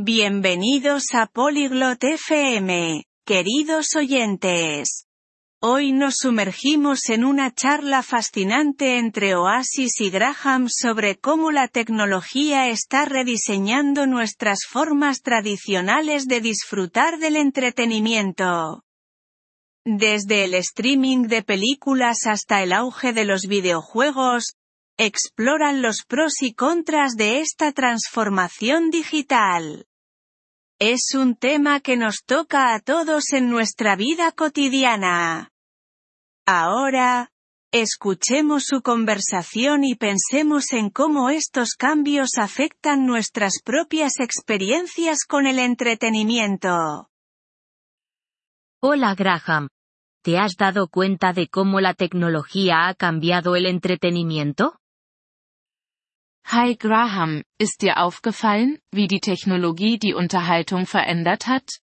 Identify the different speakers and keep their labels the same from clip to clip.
Speaker 1: Bienvenidos a Polyglot FM, queridos oyentes. Hoy nos sumergimos en una charla fascinante entre Oasis y Graham sobre cómo la tecnología está rediseñando nuestras formas tradicionales de disfrutar del entretenimiento. Desde el streaming de películas hasta el auge de los videojuegos, exploran los pros y contras de esta transformación digital. Es un tema que nos toca a todos en nuestra vida cotidiana. Ahora, escuchemos su conversación y pensemos en cómo estos cambios afectan nuestras propias experiencias con el entretenimiento.
Speaker 2: Hola Graham. ¿Te has dado cuenta de cómo la tecnología ha cambiado el entretenimiento?
Speaker 3: Hi Graham, ist dir aufgefallen, wie die Technologie die Unterhaltung verändert hat?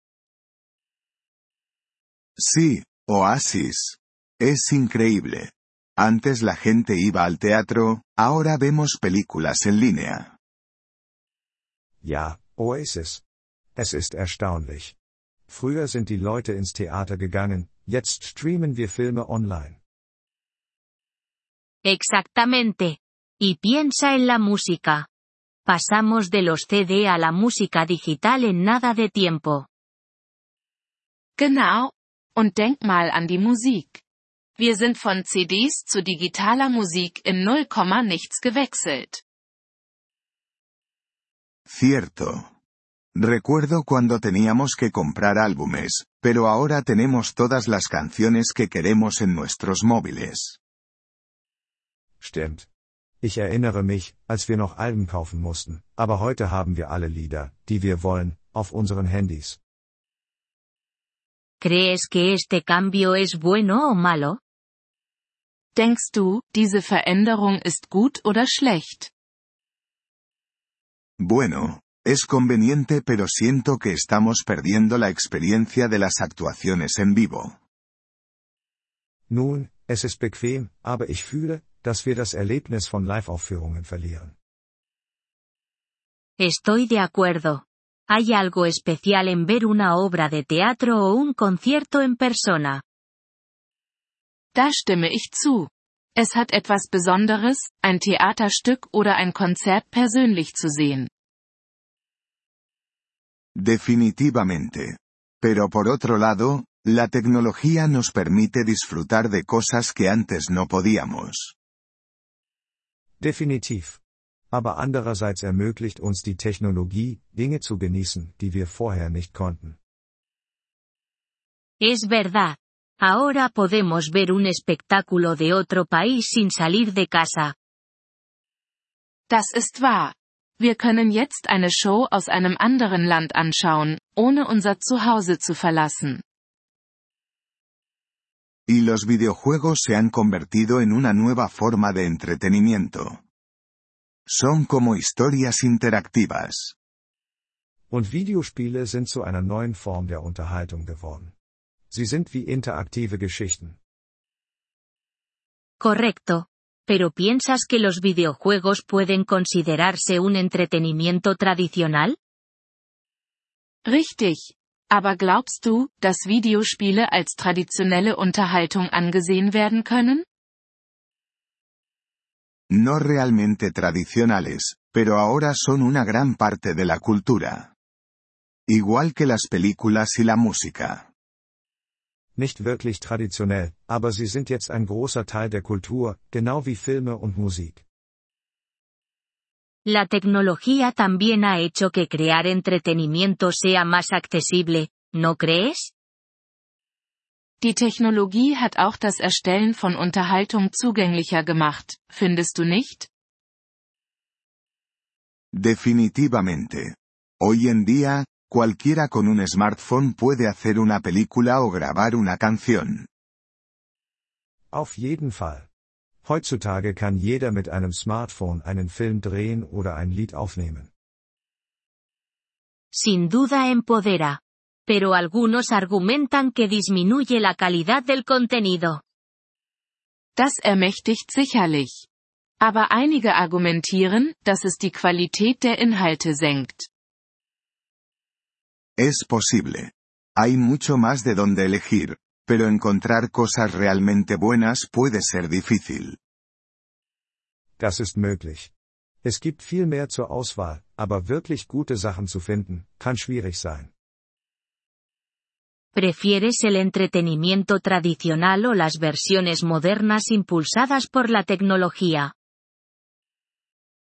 Speaker 4: Sí, Oasis. Es increíble. Antes la gente iba al teatro, ahora vemos películas en línea.
Speaker 5: Ja, Oasis. Es ist erstaunlich. Früher sind die Leute ins Theater gegangen, jetzt streamen wir Filme online.
Speaker 2: Exactamente. Y piensa en la música. Pasamos de los CD a la música digital en nada de tiempo.
Speaker 3: Genau. Und denk mal an die Musik. Wir sind von CDs zu digitaler Musik in 0, nichts gewechselt.
Speaker 4: Cierto. Recuerdo cuando teníamos que comprar álbumes, pero ahora tenemos todas las canciones que queremos en nuestros móviles.
Speaker 5: Stimmt. Ich erinnere mich, als wir noch Alben kaufen mussten, aber heute haben wir alle Lieder, die wir wollen, auf unseren Handys.
Speaker 2: ¿Crees que este cambio es bueno o malo?
Speaker 3: Denkst du, diese Veränderung ist gut oder schlecht?
Speaker 4: Bueno, es conveniente pero siento que estamos perdiendo la experiencia de las actuaciones en vivo.
Speaker 5: Nun, es ist bequem, aber ich fühle, dass wir das Erlebnis von Live-Aufführungen verlieren.
Speaker 2: Estoy de acuerdo. Hay algo especial en ver una obra de teatro o un concierto en persona.
Speaker 3: Da stimme ich zu. Es hat etwas Besonderes, ein Theaterstück oder ein Konzert persönlich zu sehen.
Speaker 4: Definitivamente. Pero por otro lado, la tecnología nos permite disfrutar de cosas que antes no podíamos.
Speaker 5: Definitiv. Aber andererseits ermöglicht uns die Technologie, Dinge zu genießen, die wir vorher nicht konnten.
Speaker 2: Es verdad. Ahora podemos ver un espectáculo de otro país sin salir de casa.
Speaker 3: Das ist wahr. Wir können jetzt eine Show aus einem anderen Land anschauen, ohne unser Zuhause zu verlassen.
Speaker 4: Y los videojuegos se han convertido en una nueva forma de entretenimiento. Son como historias interactivas.
Speaker 5: Und Videospiele sind zu einer neuen Form der Unterhaltung geworden. Sie sind wie interaktive Geschichten.
Speaker 2: Correcto. ¿Pero piensas que los videojuegos pueden considerarse un entretenimiento tradicional?
Speaker 3: Richtig. Aber glaubst du, dass Videospiele als traditionelle Unterhaltung angesehen werden können?
Speaker 4: No realmente tradicionales, pero ahora son una gran parte de la cultura. Igual que las películas y la música.
Speaker 5: Nicht wirklich traditionell, aber sie sind jetzt ein großer Teil der Kultur, genau wie Filme und Musik.
Speaker 2: La tecnología también ha hecho que crear entretenimiento sea más accesible, ¿no crees?
Speaker 3: Die Technologie hat auch das Erstellen von Unterhaltung zugänglicher gemacht, findest du nicht?
Speaker 4: Definitivamente. Hoy en día, cualquiera con un smartphone puede hacer una película o grabar una canción.
Speaker 5: Auf jeden Fall. Heutzutage kann jeder mit einem Smartphone einen Film drehen oder ein Lied aufnehmen.
Speaker 2: Sin duda empodera. Pero algunos argumentan que disminuye la calidad del contenido.
Speaker 3: Das ermächtigt sicherlich. Aber einige argumentieren, dass es die Qualität der Inhalte senkt.
Speaker 4: Es posible. Hay mucho más de donde elegir, pero encontrar cosas realmente buenas puede ser difícil.
Speaker 5: Das ist möglich. Es gibt viel mehr zur Auswahl, aber wirklich gute Sachen zu finden, kann schwierig sein.
Speaker 2: ¿Prefieres el entretenimiento tradicional o las versiones modernas impulsadas por la tecnología?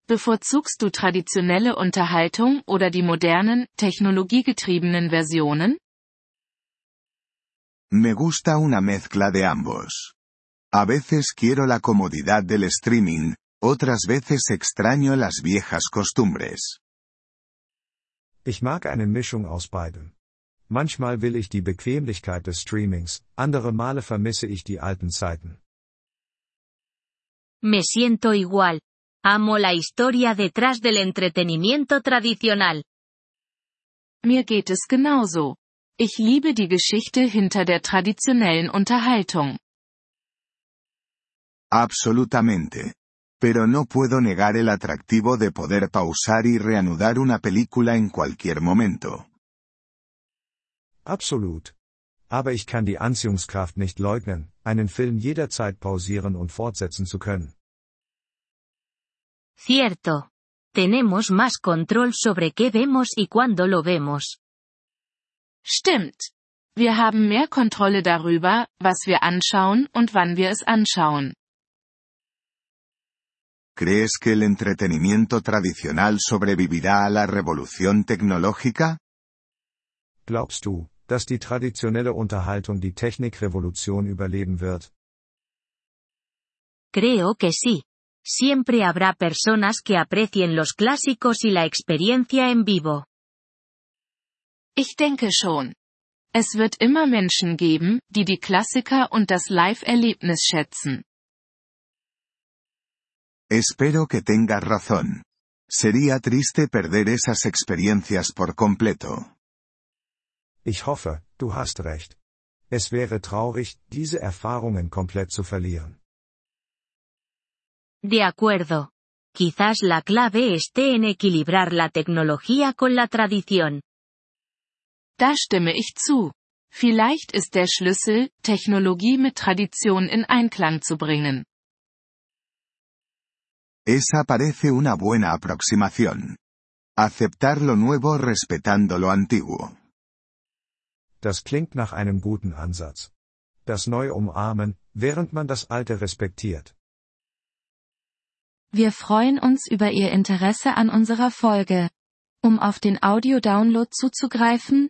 Speaker 3: Bevorzugst du traditionelle Unterhaltung oder die modernen, technologiegetriebenen Versionen?
Speaker 4: Me gusta una mezcla de ambos. A veces quiero la comodidad del streaming, otras veces extraño las viejas costumbres.
Speaker 5: Ich mag eine Mischung aus beidem. Manchmal will ich die Bequemlichkeit des Streamings, andere Male vermisse ich die alten Zeiten.
Speaker 2: Me siento igual. Amo la historia detrás del entretenimiento tradicional.
Speaker 3: Mir geht es genauso. Ich liebe die Geschichte hinter der traditionellen Unterhaltung.
Speaker 4: Absolutamente. Pero no puedo negar el atractivo de poder pausar y reanudar una película en cualquier momento.
Speaker 5: Absolut. Aber ich kann die Anziehungskraft nicht leugnen, einen Film jederzeit pausieren und fortsetzen zu können.
Speaker 2: Cierto. Tenemos más control sobre qué vemos y cuándo lo vemos.
Speaker 3: Stimmt. Wir haben mehr Kontrolle darüber, was wir anschauen und wann wir es anschauen.
Speaker 4: ¿Crees que el entretenimiento tradicional sobrevivirá a la revolución tecnológica?
Speaker 5: Glaubst du, dass die traditionelle Unterhaltung die Technikrevolution überleben wird?
Speaker 2: Creo que sí. Siempre habrá personas que aprecien los clásicos y la experiencia en vivo.
Speaker 3: Ich denke schon. Es wird immer Menschen geben, die die Klassiker und das Live-Erlebnis schätzen.
Speaker 4: Espero que tengas razón. Sería triste perder esas experiencias por completo.
Speaker 5: Ich hoffe, du hast recht. Es wäre traurig, diese Erfahrungen komplett zu verlieren.
Speaker 2: De acuerdo. Quizás la clave esté en equilibrar la tecnología con la tradición.
Speaker 3: Da stimme ich zu. Vielleicht ist der Schlüssel, Technologie mit Tradition in Einklang zu bringen.
Speaker 4: Esa parece una buena aproximación. Aceptar lo nuevo respetando lo antiguo.
Speaker 5: Das klingt nach einem guten Ansatz. Das Neue umarmen, während man das Alte respektiert.
Speaker 6: Wir freuen uns über Ihr Interesse an unserer Folge. Um auf den Audio-Download zuzugreifen,